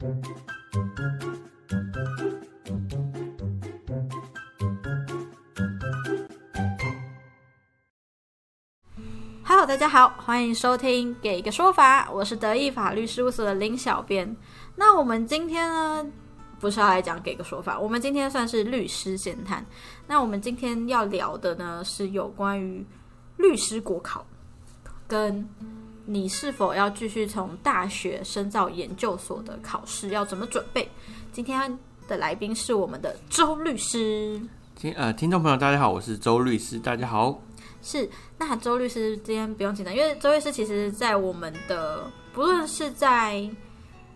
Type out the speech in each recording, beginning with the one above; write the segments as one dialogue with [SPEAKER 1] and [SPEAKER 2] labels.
[SPEAKER 1] Hello，大家好，欢迎收听《给个说法》，我是德意法律事务所的林小编。那我们今天呢，不是要来讲《给个说法》，我们今天算是律师闲谈。那我们今天要聊的呢，是有关于律师国考，跟你是否要继续从大学深造研究所的考试要怎么准备。今天的来宾是我们的周律师。
[SPEAKER 2] 听呃，听众朋友，大家好，我是周律师，大家好。
[SPEAKER 1] 是，那周律师今天不用紧张，因为周律师其实，在我们的不论是在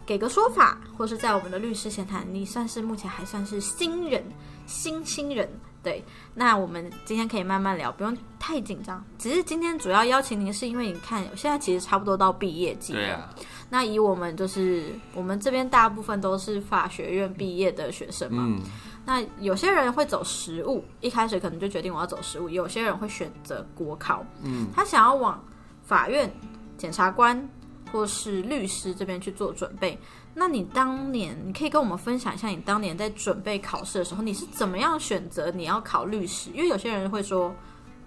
[SPEAKER 1] 给个说法，或是在我们的律师闲谈，你算是目前还算是新人，新新人。对，那我们今天可以慢慢聊，不用太紧张。只是今天主要邀请您，是因为你看现在其实差不多到毕业季了。
[SPEAKER 2] 对啊，
[SPEAKER 1] 那以我们就是我们这边大部分都是法学院毕业的学生嘛。
[SPEAKER 2] 嗯，
[SPEAKER 1] 那有些人会走实务，一开始可能就决定我要走实务；有些人会选择国考，
[SPEAKER 2] 嗯，
[SPEAKER 1] 他想要往法院、检察官或是律师这边去做准备。那你当年，你可以跟我们分享一下，你当年在准备考试的时候，你是怎么样选择你要考律师？因为有些人会说，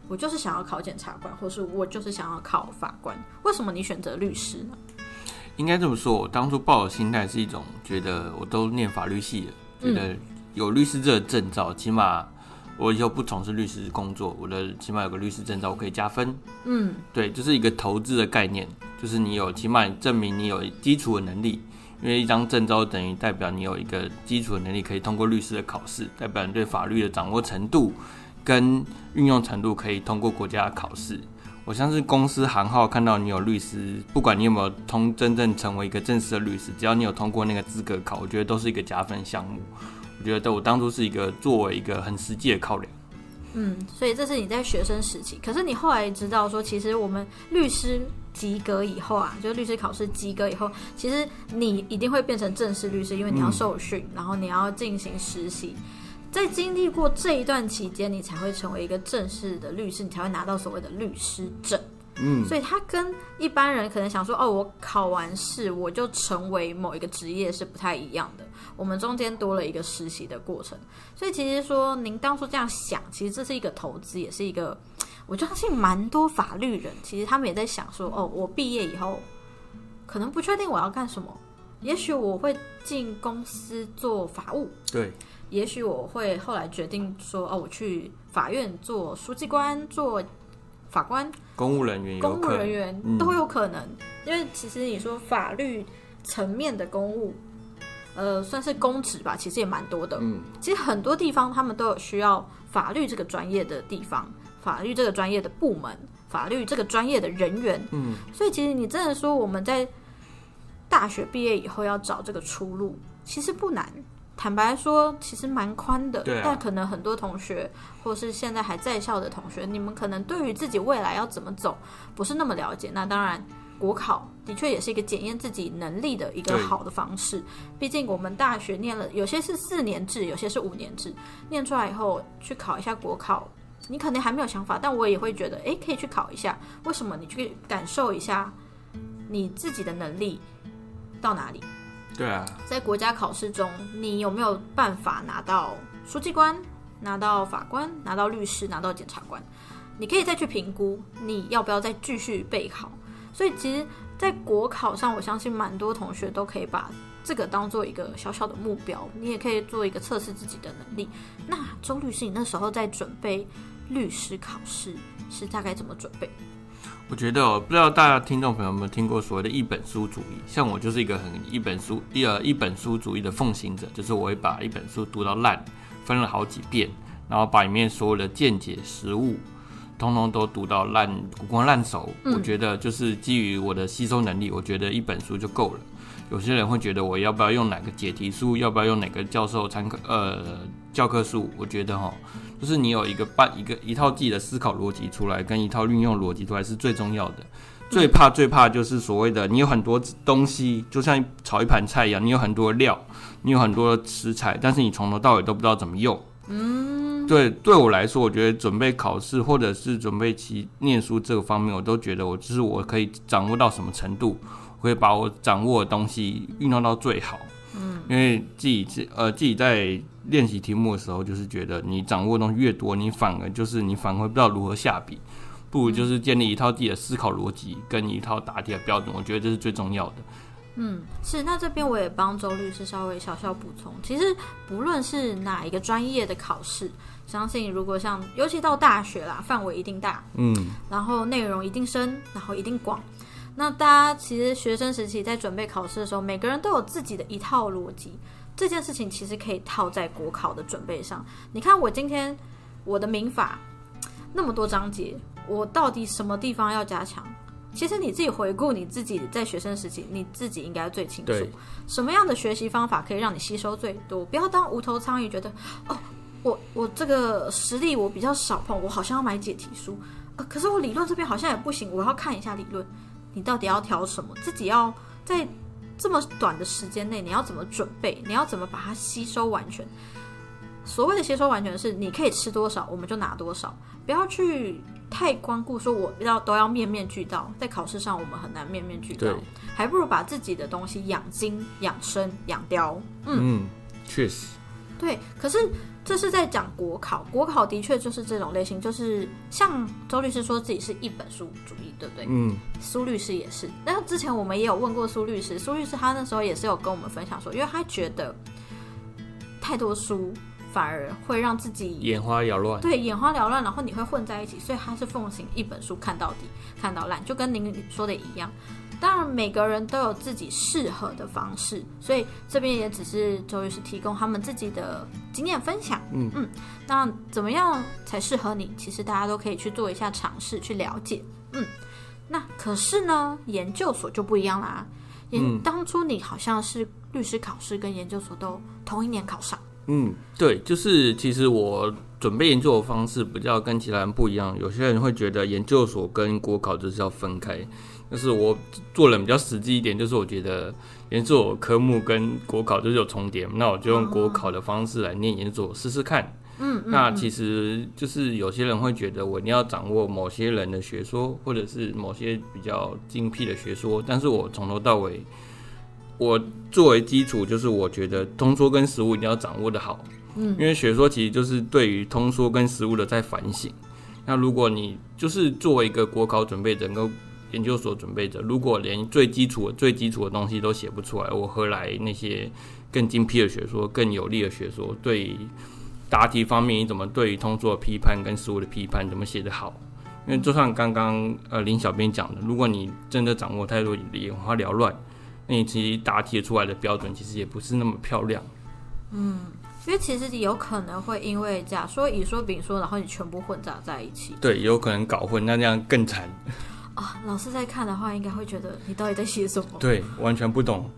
[SPEAKER 1] 我就是想要考检察官，或是我就是想要考法官。为什么你选择律师呢？
[SPEAKER 2] 应该这么说，我当初抱的心态是一种觉得我都念法律系了，觉得有律师这个证照，起码我以后不从事律师工作，我的起码有个律师证照，我可以加分。
[SPEAKER 1] 嗯，
[SPEAKER 2] 对，就是一个投资的概念，就是你有起码证明你有基础的能力，因为一张证照等于代表你有一个基础的能力，可以通过律师的考试，代表你对法律的掌握程度跟运用程度可以通过国家的考试。我相信公司行号看到你有律师，不管你有没有通真正成为一个正式的律师，只要你有通过那个资格考，我觉得都是一个加分项目。我觉得我当初是一个作为一个很实际的考量。
[SPEAKER 1] 嗯，所以这是你在学生时期，可是你后来知道说，其实我们律师及格以后啊，就是律师考试及格以后，其实你一定会变成正式律师，因为你要受训，然后你要进行实习，在经历过这一段期间，你才会成为一个正式的律师，你才会拿到所谓的律师证。
[SPEAKER 2] 嗯，
[SPEAKER 1] 所以他跟一般人可能想说，哦，我考完试我就成为某一个职业是不太一样的。我们中间多了一个实习的过程，所以其实说您当初这样想，其实这是一个投资，也是一个，我相信蛮多法律人其实他们也在想说，哦，我毕业以后可能不确定我要干什么，也许我会进公司做法务，
[SPEAKER 2] 对，
[SPEAKER 1] 也许我会后来决定说，哦，我去法院做书记官，做法官。
[SPEAKER 2] 公务人员
[SPEAKER 1] 公务人员
[SPEAKER 2] 嗯。
[SPEAKER 1] 都有可能，因为其实你说法律层面的公务，呃，算是公职吧，其实也蛮多的。
[SPEAKER 2] 嗯，
[SPEAKER 1] 其实很多地方他们都有需要法律这个专业的地方，法律这个专业的部门，法律这个专业的人员。
[SPEAKER 2] 嗯，
[SPEAKER 1] 所以其实你真的说我们在大学毕业以后要找这个出路，其实不难。坦白说，其实蛮宽的，
[SPEAKER 2] 对啊
[SPEAKER 1] 但可能很多同学，或是现在还在校的同学，你们可能对于自己未来要怎么走，不是那么了解。那当然，国考的确也是一个检验自己能力的一个好的方式。毕竟我们大学念了，有些是四年制，有些是五年制，念出来以后去考一下国考，你可能还没有想法，但我也会觉得，诶，可以去考一下。为什么？你去感受一下你自己的能力到哪里。
[SPEAKER 2] 对啊，
[SPEAKER 1] 在国家考试中，你有没有办法拿到书记官、拿到法官、拿到律师、拿到检察官？你可以再去评估你要不要再继续备考。所以，其实，在国考上，我相信蛮多同学都可以把这个当做一个小小的目标，你也可以做一个测试自己的能力。那周律师，你那时候在准备律师考试是大概怎么准备？
[SPEAKER 2] 我觉得哦，不知道大家听众朋友有没有听过所谓的一本书主义？像我就是一个很一本书一呃一本书主义的奉行者，就是我会把一本书读到烂，分了好几遍，然后把里面所有的见解、实物，通通都读到烂古光烂熟。
[SPEAKER 1] 嗯
[SPEAKER 2] 我觉得就是基于我的吸收能力，我觉得一本书就够了。有些人会觉得我要不要用哪个解题书，要不要用哪个教授参考呃教科书？我觉得哈，就是你有一个办一个一套自己的思考逻辑出来，跟一套运用逻辑出来是最重要的。最怕最怕就是所谓的你有很多东西，就像炒一盘菜一样，你有很多料，你有很多食材，但是你从头到尾都不知道怎么用。嗯，对，对我来说，我觉得准备考试或者是准备其念书这个方面，我都觉得我就是我可以掌握到什么程度，我可以把我掌握的东西运用到最好。因为自己自呃自己在练习题目的时候，就是觉得你掌握的东西越多，你反而就是你反而不知道如何下笔，不如就是建立一套自己的思考逻辑跟一套答题的标准，我觉得这是最重要的。
[SPEAKER 1] 嗯，是。那这边我也帮周律师稍微小小补充，其实不论是哪一个专业的考试，相信如果像尤其到大学啦，范围一定大，
[SPEAKER 2] 嗯，
[SPEAKER 1] 然后内容一定深，然后一定广。那大家其实学生时期在准备考试的时候，每个人都有自己的一套逻辑。这件事情其实可以套在国考的准备上。你看，我今天我的民法那么多章节，我到底什么地方要加强？其实你自己回顾你自己在学生时期，你自己应该最清楚，什么样的学习方法可以让你吸收最多。不要当无头苍蝇，觉得哦，我我这个实力我比较少碰，我好像要买解题书，呃，可是我理论这边好像也不行，我要看一下理论。你到底要挑什么？自己要在这么短的时间内，你要怎么准备？你要怎么把它吸收完全？所谓的吸收完全是，你可以吃多少，我们就拿多少，不要去。太光顾说，我要都要面面俱到，在考试上我们很难面面俱到，还不如把自己的东西养精、养生、养雕。
[SPEAKER 2] 嗯，确实。
[SPEAKER 1] 对，可是这是在讲国考，国考的确就是这种类型，就是像周律师说自己是一本书主义，对不对？
[SPEAKER 2] 嗯。
[SPEAKER 1] 苏律师也是，然后之前我们也有问过苏律师，苏律师他那时候也是有跟我们分享说，因为他觉得太多书。反而会让自己
[SPEAKER 2] 眼花缭乱，
[SPEAKER 1] 对，眼花缭乱，然后你会混在一起，所以他是奉行一本书看到底，看到烂，就跟您说的一样。当然，每个人都有自己适合的方式，所以这边也只是周律师提供他们自己的经验分享。
[SPEAKER 2] 嗯
[SPEAKER 1] 嗯，那怎么样才适合你？其实大家都可以去做一下尝试，去了解。嗯，那可是呢，研究所就不一样啦。研当初你好像是律师考试跟研究所都同一年考上。
[SPEAKER 2] 嗯，对，就是其实我准备研究的方式比较跟其他人不一样。有些人会觉得研究所跟国考就是要分开，但是我做人比较实际一点，就是我觉得研究所科目跟国考就是有重叠，那我就用国考的方式来念研究所试试看。
[SPEAKER 1] 嗯，
[SPEAKER 2] 那其实就是有些人会觉得我一定要掌握某些人的学说，或者是某些比较精辟的学说，但是我从头到尾。我作为基础，就是我觉得通说跟实物一定要掌握的好，
[SPEAKER 1] 嗯，
[SPEAKER 2] 因为学说其实就是对于通说跟实物的在反省。那如果你就是作为一个国考准备者，跟研究所准备着，如果连最基础、最基础的东西都写不出来，我何来那些更精辟的学说、更有力的学说？对答题方面，你怎么对于通说的批判跟事物的批判怎么写得好？因为就像刚刚呃林小编讲的，如果你真的掌握太多，眼花缭乱。那你其实答题出来的标准其实也不是那么漂亮。
[SPEAKER 1] 嗯，因为其实有可能会因为假说乙说丙说，然后你全部混杂在一起。
[SPEAKER 2] 对，有可能搞混，那这样更惨。
[SPEAKER 1] 啊，老师在看的话，应该会觉得你到底在写什么？
[SPEAKER 2] 对，完全不懂。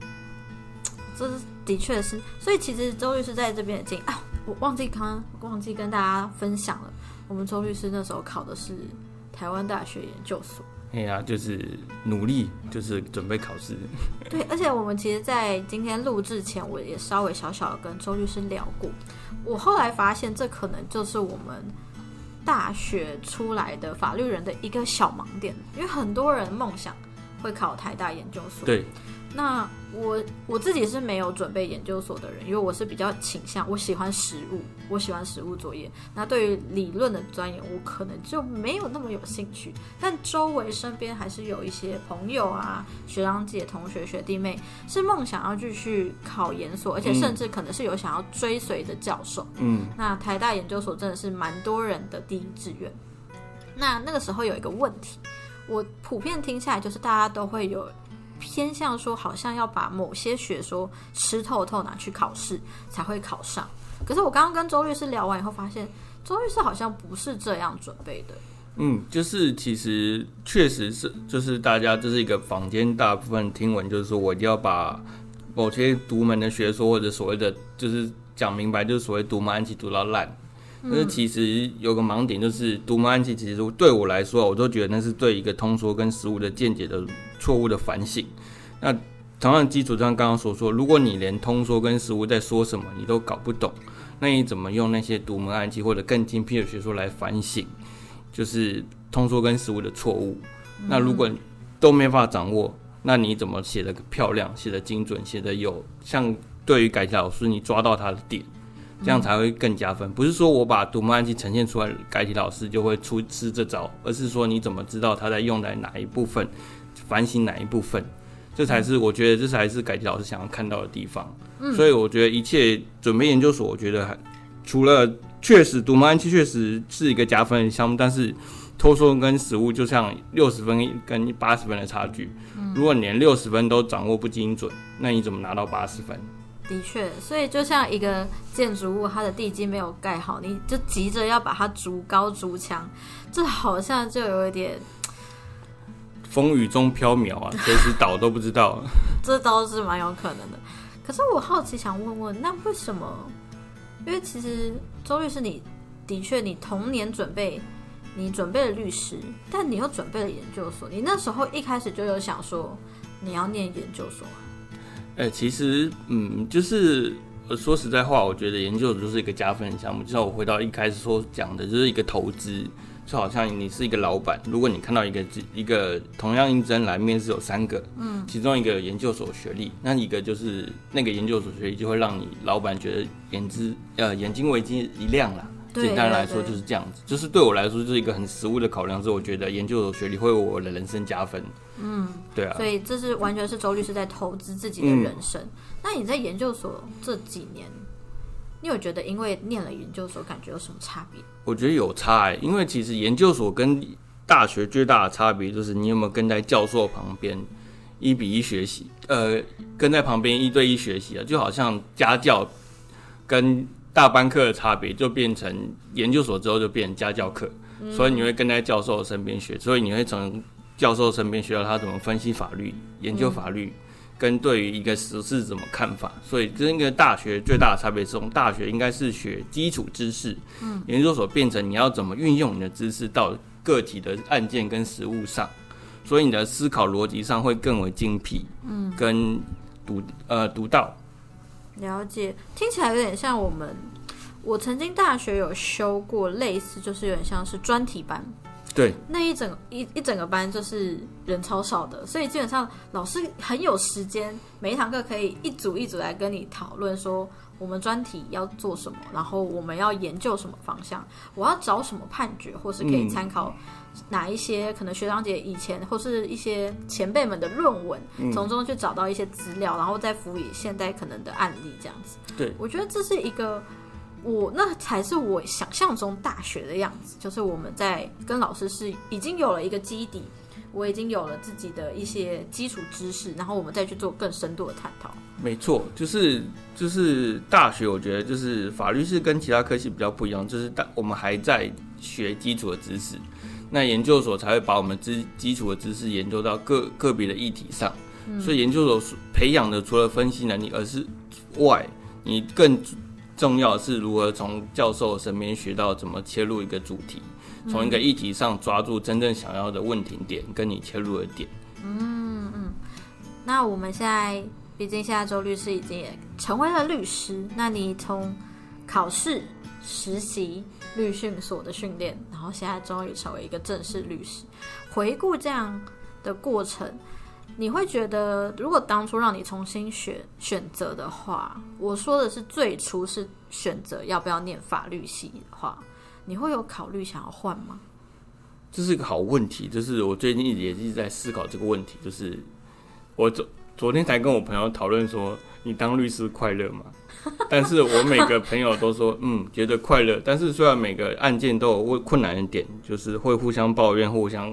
[SPEAKER 1] 这是的确是，所以其实周律师在这边已经啊，我忘记刚忘记跟大家分享了，我们周律师那时候考的是台湾大学研究所。
[SPEAKER 2] 哎呀，就是努力，就是准备考试。
[SPEAKER 1] 对，而且我们其实，在今天录制前，我也稍微小小的跟周律师聊过。我后来发现，这可能就是我们大学出来的法律人的一个小盲点，因为很多人梦想会考台大研究所。
[SPEAKER 2] 对。
[SPEAKER 1] 那我我自己是没有准备研究所的人，因为我是比较倾向我喜欢实物，我喜欢实物作业。那对于理论的钻研，我可能就没有那么有兴趣。但周围身边还是有一些朋友啊、学长姐、同学、学弟妹是梦想要继续考研所，而且甚至可能是有想要追随的教授。
[SPEAKER 2] 嗯，
[SPEAKER 1] 那台大研究所真的是蛮多人的第一志愿。那那个时候有一个问题，我普遍听下来就是大家都会有。偏向说，好像要把某些学说吃透透拿去考试才会考上。可是我刚刚跟周律师聊完以后，发现周律师好像不是这样准备的。
[SPEAKER 2] 嗯，就是其实确实是，就是大家这是一个坊间大部分听闻，就是说我一定要把某些独门的学说或者所谓的就是讲明白，就是所谓独门暗器读到烂。但是其实有个盲点，就是独门暗器，其实对我来说，我都觉得那是对一个通说跟实物的见解的。错误的反省。那同样的基础上，刚刚所说，如果你连通说跟实物在说什么你都搞不懂，那你怎么用那些独门暗器或者更精辟的学说来反省？就是通说跟实物的错误。那如果都没法掌握，那你怎么写的漂亮、写的精准、写的有像对于改题老师你抓到他的点，这样才会更加分。不是说我把独木案记呈现出来，改题老师就会出吃这招，而是说你怎么知道他在用在哪一部分，反省哪一部分，这才是我觉得这才是改题老师想要看到的地方。所以我觉得一切准备研究所，我觉得还除了确实独木案记确实是一个加分的项目，但是。托说跟实物就像六十分跟八十分的差距，如果你连六十分都掌握不精准，那你怎么拿到八十分？
[SPEAKER 1] 的确，所以就像一个建筑物，它的地基没有盖好，你就急着要把它筑高筑墙，这好像就有一点
[SPEAKER 2] 风雨中飘渺啊，随时倒都不知道。
[SPEAKER 1] 这倒是蛮有可能的。可是我好奇想问问，那为什么？因为其实周律师，你的确你童年准备。你准备了律师，但你又准备了研究所。你那时候一开始就有想说你要念研究所？
[SPEAKER 2] 哎，其实，嗯，就是说实在话，我觉得研究所就是一个加分项目。就像我回到一开始说讲的，就是一个投资，就好像你是一个老板，如果你看到一个一个同样应征来面试有三个，嗯，其中一个研究所学历，那一个就是那个研究所学历就会让你老板觉得眼之呃眼睛为之一亮了。简单来说就是这样子，就是对我来说就是一个很实物的考量，是我觉得研究所学历会为我的人生加分。嗯，对啊。
[SPEAKER 1] 所以这是完全是周律师在投资自己的人生。那你在研究所这几年，你有觉得因为念了研究所，感觉有什么差别？
[SPEAKER 2] 我觉得有差哎，因为其实研究所跟大学最大的差别就是你有没有跟在教授旁边一比一学习，呃，跟在旁边一对一学习啊，就好像家教跟。大班课的差别就变成研究所之后就变成家教课，所以你会跟在教授身边学，所以你会从教授身边学到他怎么分析法律、研究法律，跟对于一个实事怎么看法。所以跟一个大学最大的差别是，从大学应该是学基础知识，嗯，研究所变成你要怎么运用你的知识到个体的案件跟实务上，所以你的思考逻辑上会更为精辟，嗯，跟独呃独到。
[SPEAKER 1] 了解，听起来有点像我们。我曾经大学有修过类似，就是有点像是专题班。
[SPEAKER 2] 对，
[SPEAKER 1] 那一整一一整个班就是人超少的，所以基本上老师很有时间，每一堂课可以一组一组来跟你讨论说我们专题要做什么，然后我们要研究什么方向，我要找什么判决，或是可以参考。哪一些可能学长姐以前或是一些前辈们的论文，从中去找到一些资料，然后再辅以现代可能的案例，这样子。
[SPEAKER 2] 对，
[SPEAKER 1] 我觉得这是一个我那才是我想象中大学的样子，就是我们在跟老师是已经有了一个基底，我已经有了自己的一些基础知识，然后我们再去做更深度的探讨。
[SPEAKER 2] 没错，就是就是大学，我觉得就是法律是跟其他科系比较不一样，就是大我们还在学基础的知识。那研究所才会把我们知基础的知识研究到个个别的议题上，所以研究所培养的除了分析能力，而是外，你更重要的是如何从教授身边学到怎么切入一个主题，从一个议题上抓住真正想要的问题点，跟你切入的点。
[SPEAKER 1] 嗯嗯，那我们现在毕竟现在周律师已经也成为了律师，那你从考试。实习律训所的训练，然后现在终于成为一个正式律师。回顾这样的过程，你会觉得，如果当初让你重新选选择的话，我说的是最初是选择要不要念法律系的话，你会有考虑想要换吗？
[SPEAKER 2] 这是一个好问题，就是我最近也一直在思考这个问题。就是我昨天才跟我朋友讨论说，你当律师快乐吗？但是我每个朋友都说，嗯，觉得快乐。但是虽然每个案件都有问困难的点，就是会互相抱怨、互相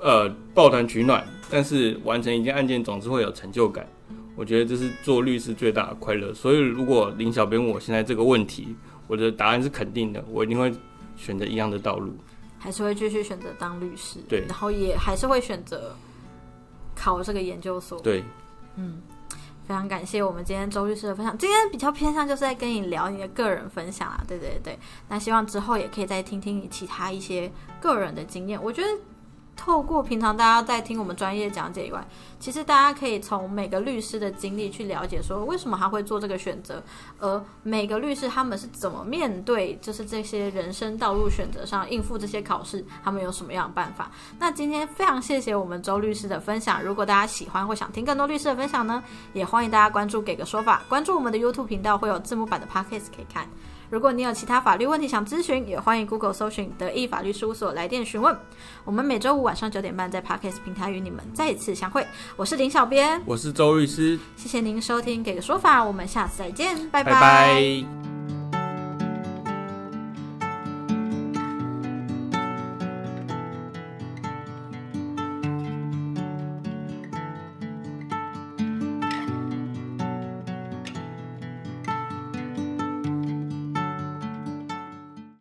[SPEAKER 2] 呃抱团取暖，但是完成一件案件总是会有成就感。我觉得这是做律师最大的快乐。所以如果林小编我现在这个问题，我的答案是肯定的，我一定会选择一样的道路，
[SPEAKER 1] 还是会继续选择当律师。
[SPEAKER 2] 对，
[SPEAKER 1] 然后也还是会选择考这个研究所。
[SPEAKER 2] 对，
[SPEAKER 1] 嗯。非常感谢我们今天周律师的分享。今天比较偏向就是在跟你聊你的个人分享啊，对对对。那希望之后也可以再听听你其他一些个人的经验。我觉得透过平常大家在听我们专业讲解以外，其实大家可以从每个律师的经历去了解，说为什么他会做这个选择，而每个律师他们是怎么面对，就是这些人生道路选择上应付这些考试，他们有什么样的办法。那今天非常谢谢我们周律师的分享，如果大家喜欢或想听更多律师的分享呢，也欢迎大家关注给个说法，关注我们的 YouTube 频道会有字幕版的 Podcast 可以看。如果你有其他法律问题想咨询，也欢迎 Google 搜寻德意法律事务所来电询问。我们每周五晚上九点半在 Podcast 平台与你们再次相会。我是林小编，
[SPEAKER 2] 我是周律师，
[SPEAKER 1] 谢谢您收听给个说法，我们下次再见，拜
[SPEAKER 2] 拜拜。